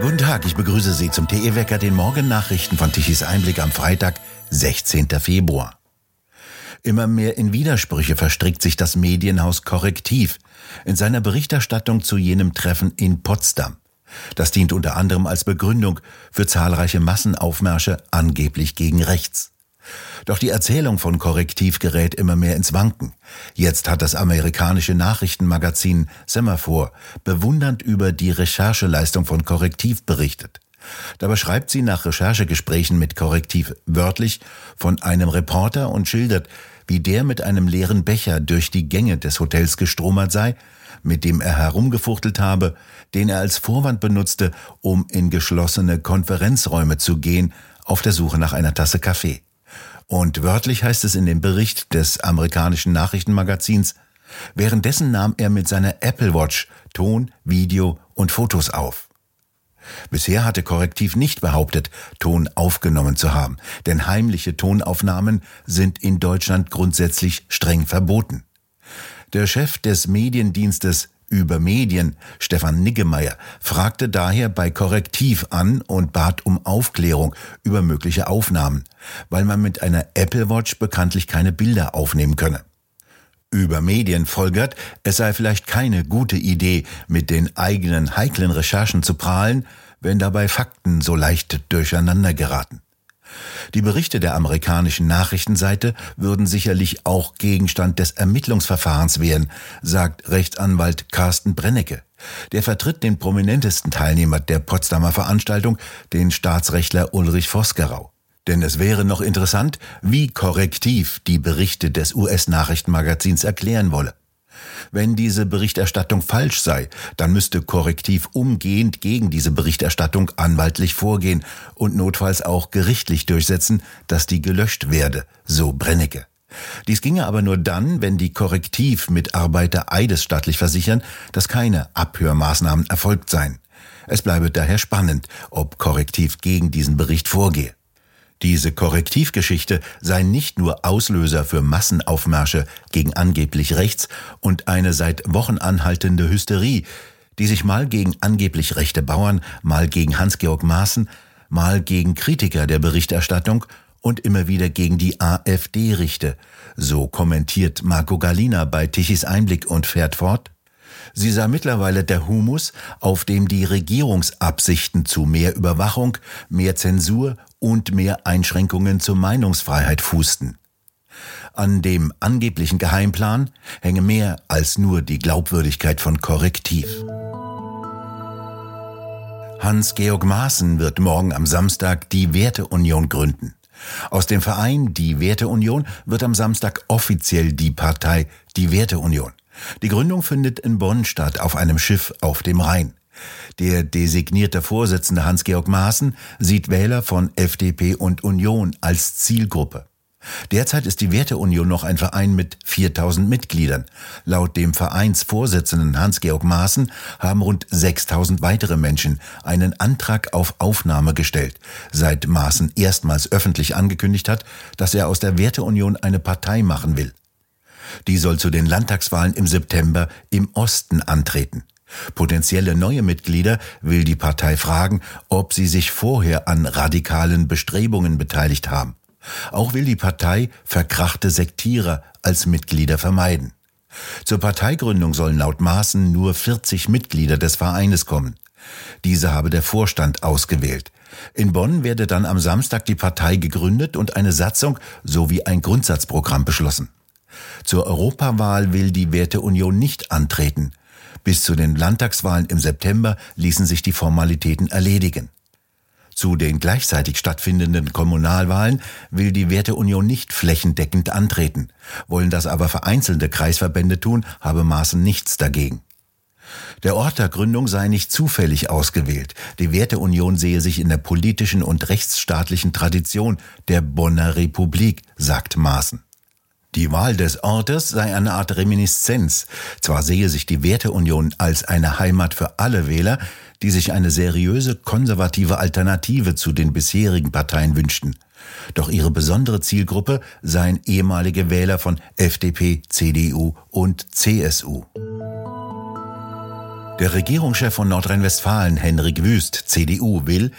Guten Tag, ich begrüße Sie zum TE-Wecker, den Morgennachrichten von Tichys Einblick am Freitag, 16. Februar. Immer mehr in Widersprüche verstrickt sich das Medienhaus Korrektiv in seiner Berichterstattung zu jenem Treffen in Potsdam. Das dient unter anderem als Begründung für zahlreiche Massenaufmärsche angeblich gegen rechts. Doch die Erzählung von Korrektiv gerät immer mehr ins Wanken. Jetzt hat das amerikanische Nachrichtenmagazin Semaphore bewundernd über die Rechercheleistung von Korrektiv berichtet. Dabei schreibt sie nach Recherchegesprächen mit Korrektiv wörtlich von einem Reporter und schildert, wie der mit einem leeren Becher durch die Gänge des Hotels gestromert sei, mit dem er herumgefuchtelt habe, den er als Vorwand benutzte, um in geschlossene Konferenzräume zu gehen, auf der Suche nach einer Tasse Kaffee. Und wörtlich heißt es in dem Bericht des amerikanischen Nachrichtenmagazins, währenddessen nahm er mit seiner Apple Watch Ton, Video und Fotos auf. Bisher hatte Korrektiv nicht behauptet, Ton aufgenommen zu haben, denn heimliche Tonaufnahmen sind in Deutschland grundsätzlich streng verboten. Der Chef des Mediendienstes über Medien, Stefan Niggemeier, fragte daher bei Korrektiv an und bat um Aufklärung über mögliche Aufnahmen, weil man mit einer Apple Watch bekanntlich keine Bilder aufnehmen könne. Über Medien folgert, es sei vielleicht keine gute Idee, mit den eigenen heiklen Recherchen zu prahlen, wenn dabei Fakten so leicht durcheinander geraten. Die Berichte der amerikanischen Nachrichtenseite würden sicherlich auch Gegenstand des Ermittlungsverfahrens werden, sagt Rechtsanwalt Carsten Brennecke. Der vertritt den prominentesten Teilnehmer der Potsdamer Veranstaltung, den Staatsrechtler Ulrich Vosgerau. Denn es wäre noch interessant, wie korrektiv die Berichte des US-Nachrichtenmagazins erklären wolle. Wenn diese Berichterstattung falsch sei, dann müsste Korrektiv umgehend gegen diese Berichterstattung anwaltlich vorgehen und notfalls auch gerichtlich durchsetzen, dass die gelöscht werde, so Brennecke. Dies ginge aber nur dann, wenn die Korrektiv-Mitarbeiter eidesstattlich versichern, dass keine Abhörmaßnahmen erfolgt seien. Es bleibe daher spannend, ob Korrektiv gegen diesen Bericht vorgehe. Diese Korrektivgeschichte sei nicht nur Auslöser für Massenaufmärsche gegen angeblich rechts und eine seit Wochen anhaltende Hysterie, die sich mal gegen angeblich rechte Bauern, mal gegen Hans-Georg Maaßen, mal gegen Kritiker der Berichterstattung und immer wieder gegen die AfD richte. So kommentiert Marco Galina bei Tichys Einblick und fährt fort. Sie sei mittlerweile der Humus, auf dem die Regierungsabsichten zu mehr Überwachung, mehr Zensur und mehr Einschränkungen zur Meinungsfreiheit fußten. An dem angeblichen Geheimplan hänge mehr als nur die Glaubwürdigkeit von Korrektiv. Hans-Georg Maaßen wird morgen am Samstag die Werteunion gründen. Aus dem Verein Die Werteunion wird am Samstag offiziell die Partei Die Werteunion. Die Gründung findet in Bonn statt auf einem Schiff auf dem Rhein. Der designierte Vorsitzende Hans-Georg Maaßen sieht Wähler von FDP und Union als Zielgruppe. Derzeit ist die Werteunion noch ein Verein mit 4000 Mitgliedern. Laut dem Vereinsvorsitzenden Hans-Georg Maaßen haben rund 6000 weitere Menschen einen Antrag auf Aufnahme gestellt, seit Maaßen erstmals öffentlich angekündigt hat, dass er aus der Werteunion eine Partei machen will. Die soll zu den Landtagswahlen im September im Osten antreten. Potenzielle neue Mitglieder will die Partei fragen, ob sie sich vorher an radikalen Bestrebungen beteiligt haben. Auch will die Partei verkrachte Sektierer als Mitglieder vermeiden. Zur Parteigründung sollen laut Maßen nur 40 Mitglieder des Vereines kommen. Diese habe der Vorstand ausgewählt. In Bonn werde dann am Samstag die Partei gegründet und eine Satzung sowie ein Grundsatzprogramm beschlossen. Zur Europawahl will die Werteunion nicht antreten. Bis zu den Landtagswahlen im September ließen sich die Formalitäten erledigen. Zu den gleichzeitig stattfindenden Kommunalwahlen will die Werteunion nicht flächendeckend antreten. Wollen das aber vereinzelte Kreisverbände tun, habe Maaßen nichts dagegen. Der Ort der Gründung sei nicht zufällig ausgewählt. Die Werteunion sehe sich in der politischen und rechtsstaatlichen Tradition der Bonner Republik, sagt Maaßen. Die Wahl des Ortes sei eine Art Reminiszenz. Zwar sehe sich die Werteunion als eine Heimat für alle Wähler, die sich eine seriöse konservative Alternative zu den bisherigen Parteien wünschten. Doch ihre besondere Zielgruppe seien ehemalige Wähler von FDP, CDU und CSU. Der Regierungschef von Nordrhein-Westfalen, Henrik Wüst, CDU, will,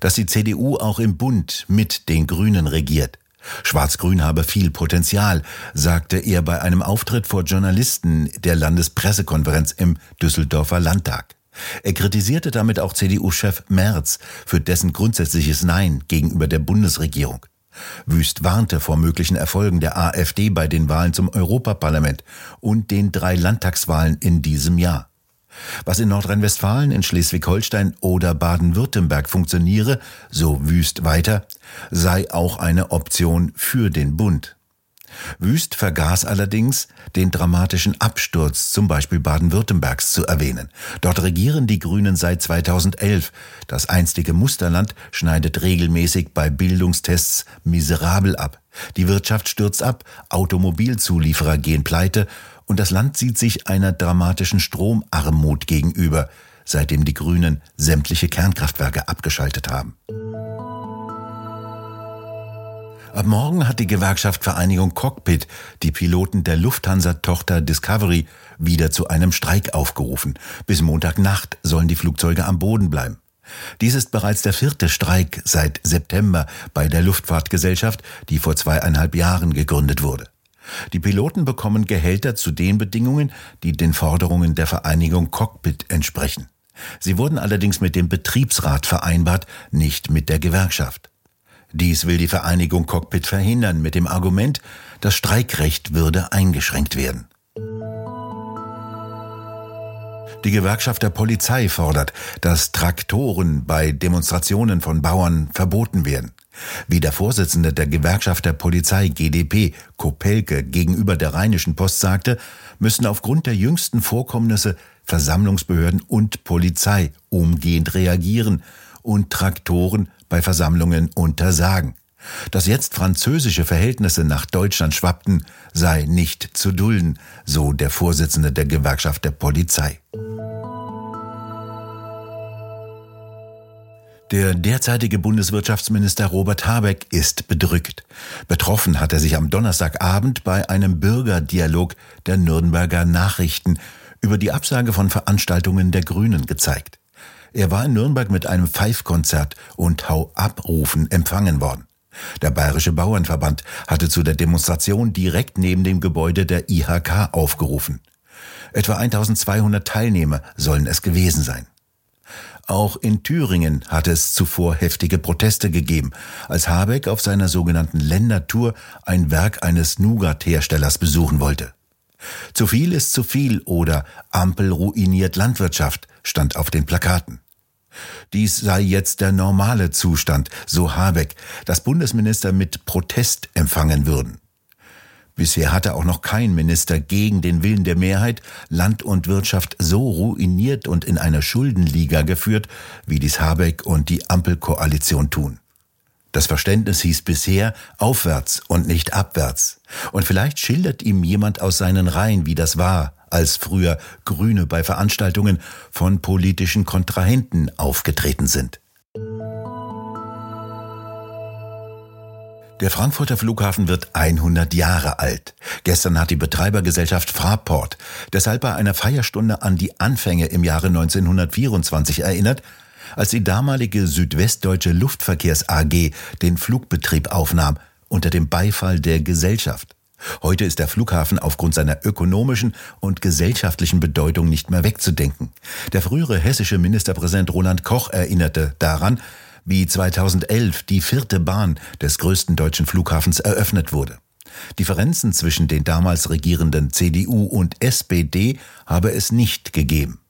dass die CDU auch im Bund mit den Grünen regiert. Schwarz-Grün habe viel Potenzial, sagte er bei einem Auftritt vor Journalisten der Landespressekonferenz im Düsseldorfer Landtag. Er kritisierte damit auch CDU-Chef Merz für dessen grundsätzliches Nein gegenüber der Bundesregierung. Wüst warnte vor möglichen Erfolgen der AfD bei den Wahlen zum Europaparlament und den drei Landtagswahlen in diesem Jahr. Was in Nordrhein-Westfalen, in Schleswig-Holstein oder Baden-Württemberg funktioniere, so Wüst weiter, sei auch eine Option für den Bund. Wüst vergaß allerdings, den dramatischen Absturz zum Beispiel Baden-Württembergs zu erwähnen. Dort regieren die Grünen seit 2011. Das einstige Musterland schneidet regelmäßig bei Bildungstests miserabel ab. Die Wirtschaft stürzt ab, Automobilzulieferer gehen pleite und das Land sieht sich einer dramatischen Stromarmut gegenüber, seitdem die Grünen sämtliche Kernkraftwerke abgeschaltet haben. Ab morgen hat die Gewerkschaft Vereinigung Cockpit die Piloten der Lufthansa-Tochter Discovery wieder zu einem Streik aufgerufen. Bis Montagnacht sollen die Flugzeuge am Boden bleiben. Dies ist bereits der vierte Streik seit September bei der Luftfahrtgesellschaft, die vor zweieinhalb Jahren gegründet wurde. Die Piloten bekommen Gehälter zu den Bedingungen, die den Forderungen der Vereinigung Cockpit entsprechen. Sie wurden allerdings mit dem Betriebsrat vereinbart, nicht mit der Gewerkschaft. Dies will die Vereinigung Cockpit verhindern mit dem Argument, das Streikrecht würde eingeschränkt werden. Die Gewerkschaft der Polizei fordert, dass Traktoren bei Demonstrationen von Bauern verboten werden. Wie der Vorsitzende der Gewerkschaft der Polizei GdP, Kopelke, gegenüber der Rheinischen Post sagte, müssen aufgrund der jüngsten Vorkommnisse Versammlungsbehörden und Polizei umgehend reagieren und Traktoren bei Versammlungen untersagen. Dass jetzt französische Verhältnisse nach Deutschland schwappten, sei nicht zu dulden, so der Vorsitzende der Gewerkschaft der Polizei. Der derzeitige Bundeswirtschaftsminister Robert Habeck ist bedrückt. Betroffen hat er sich am Donnerstagabend bei einem Bürgerdialog der Nürnberger Nachrichten über die Absage von Veranstaltungen der Grünen gezeigt. Er war in Nürnberg mit einem Pfeifkonzert und Hau-Abrufen empfangen worden. Der Bayerische Bauernverband hatte zu der Demonstration direkt neben dem Gebäude der IHK aufgerufen. Etwa 1200 Teilnehmer sollen es gewesen sein. Auch in Thüringen hat es zuvor heftige Proteste gegeben, als Habeck auf seiner sogenannten Ländertour ein Werk eines Nougat-Herstellers besuchen wollte. Zu viel ist zu viel oder Ampel ruiniert Landwirtschaft stand auf den Plakaten. Dies sei jetzt der normale Zustand, so Habeck, dass Bundesminister mit Protest empfangen würden. Bisher hatte auch noch kein Minister gegen den Willen der Mehrheit Land und Wirtschaft so ruiniert und in einer Schuldenliga geführt, wie dies Habeck und die Ampelkoalition tun. Das Verständnis hieß bisher aufwärts und nicht abwärts. Und vielleicht schildert ihm jemand aus seinen Reihen, wie das war, als früher Grüne bei Veranstaltungen von politischen Kontrahenten aufgetreten sind. Der Frankfurter Flughafen wird 100 Jahre alt. Gestern hat die Betreibergesellschaft Fraport deshalb bei einer Feierstunde an die Anfänge im Jahre 1924 erinnert, als die damalige Südwestdeutsche Luftverkehrs AG den Flugbetrieb aufnahm, unter dem Beifall der Gesellschaft. Heute ist der Flughafen aufgrund seiner ökonomischen und gesellschaftlichen Bedeutung nicht mehr wegzudenken. Der frühere hessische Ministerpräsident Roland Koch erinnerte daran, wie 2011 die vierte Bahn des größten deutschen Flughafens eröffnet wurde. Differenzen zwischen den damals regierenden CDU und SPD habe es nicht gegeben.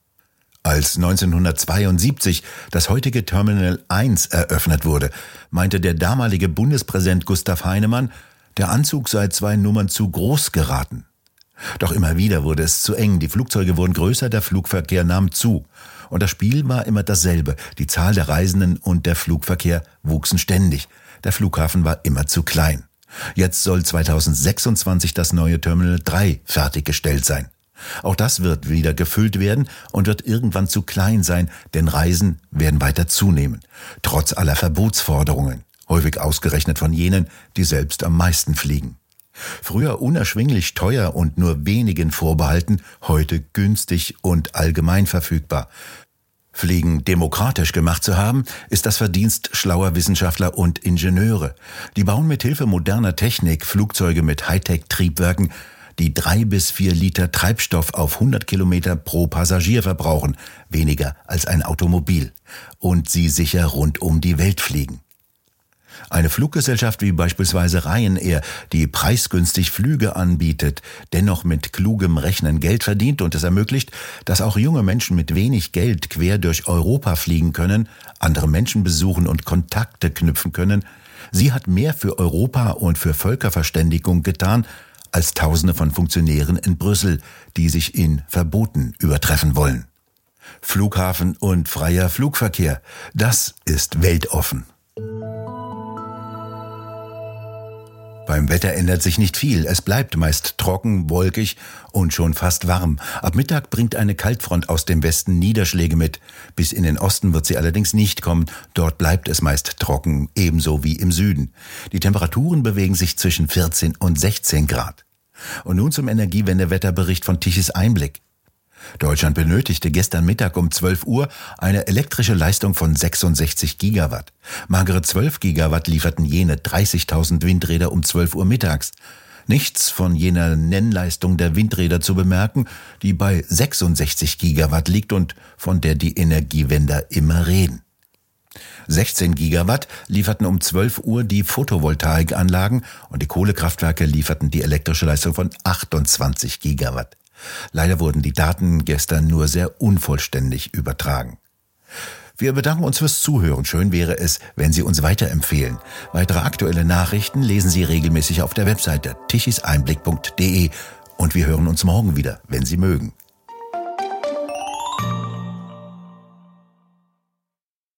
Als 1972 das heutige Terminal 1 eröffnet wurde, meinte der damalige Bundespräsident Gustav Heinemann, der Anzug sei zwei Nummern zu groß geraten. Doch immer wieder wurde es zu eng, die Flugzeuge wurden größer, der Flugverkehr nahm zu. Und das Spiel war immer dasselbe. Die Zahl der Reisenden und der Flugverkehr wuchsen ständig. Der Flughafen war immer zu klein. Jetzt soll 2026 das neue Terminal 3 fertiggestellt sein. Auch das wird wieder gefüllt werden und wird irgendwann zu klein sein, denn Reisen werden weiter zunehmen, trotz aller Verbotsforderungen, häufig ausgerechnet von jenen, die selbst am meisten fliegen. Früher unerschwinglich teuer und nur wenigen vorbehalten, heute günstig und allgemein verfügbar. Fliegen demokratisch gemacht zu haben, ist das Verdienst schlauer Wissenschaftler und Ingenieure. Die bauen mit Hilfe moderner Technik Flugzeuge mit Hightech-Triebwerken, die drei bis vier Liter Treibstoff auf 100 Kilometer pro Passagier verbrauchen, weniger als ein Automobil, und sie sicher rund um die Welt fliegen. Eine Fluggesellschaft wie beispielsweise Ryanair, die preisgünstig Flüge anbietet, dennoch mit klugem Rechnen Geld verdient und es ermöglicht, dass auch junge Menschen mit wenig Geld quer durch Europa fliegen können, andere Menschen besuchen und Kontakte knüpfen können, sie hat mehr für Europa und für Völkerverständigung getan, als Tausende von Funktionären in Brüssel, die sich in Verboten übertreffen wollen. Flughafen und freier Flugverkehr, das ist weltoffen. Beim Wetter ändert sich nicht viel. Es bleibt meist trocken, wolkig und schon fast warm. Ab Mittag bringt eine Kaltfront aus dem Westen Niederschläge mit. Bis in den Osten wird sie allerdings nicht kommen. Dort bleibt es meist trocken, ebenso wie im Süden. Die Temperaturen bewegen sich zwischen 14 und 16 Grad. Und nun zum Energiewendewetterbericht von Tichys Einblick. Deutschland benötigte gestern Mittag um 12 Uhr eine elektrische Leistung von 66 Gigawatt. Magere 12 Gigawatt lieferten jene 30.000 Windräder um 12 Uhr mittags. Nichts von jener Nennleistung der Windräder zu bemerken, die bei 66 Gigawatt liegt und von der die Energiewender immer reden. 16 Gigawatt lieferten um 12 Uhr die Photovoltaikanlagen und die Kohlekraftwerke lieferten die elektrische Leistung von 28 Gigawatt. Leider wurden die Daten gestern nur sehr unvollständig übertragen. Wir bedanken uns fürs Zuhören. Schön wäre es, wenn Sie uns weiterempfehlen. Weitere aktuelle Nachrichten lesen Sie regelmäßig auf der Webseite tichiseinblick.de und wir hören uns morgen wieder, wenn Sie mögen.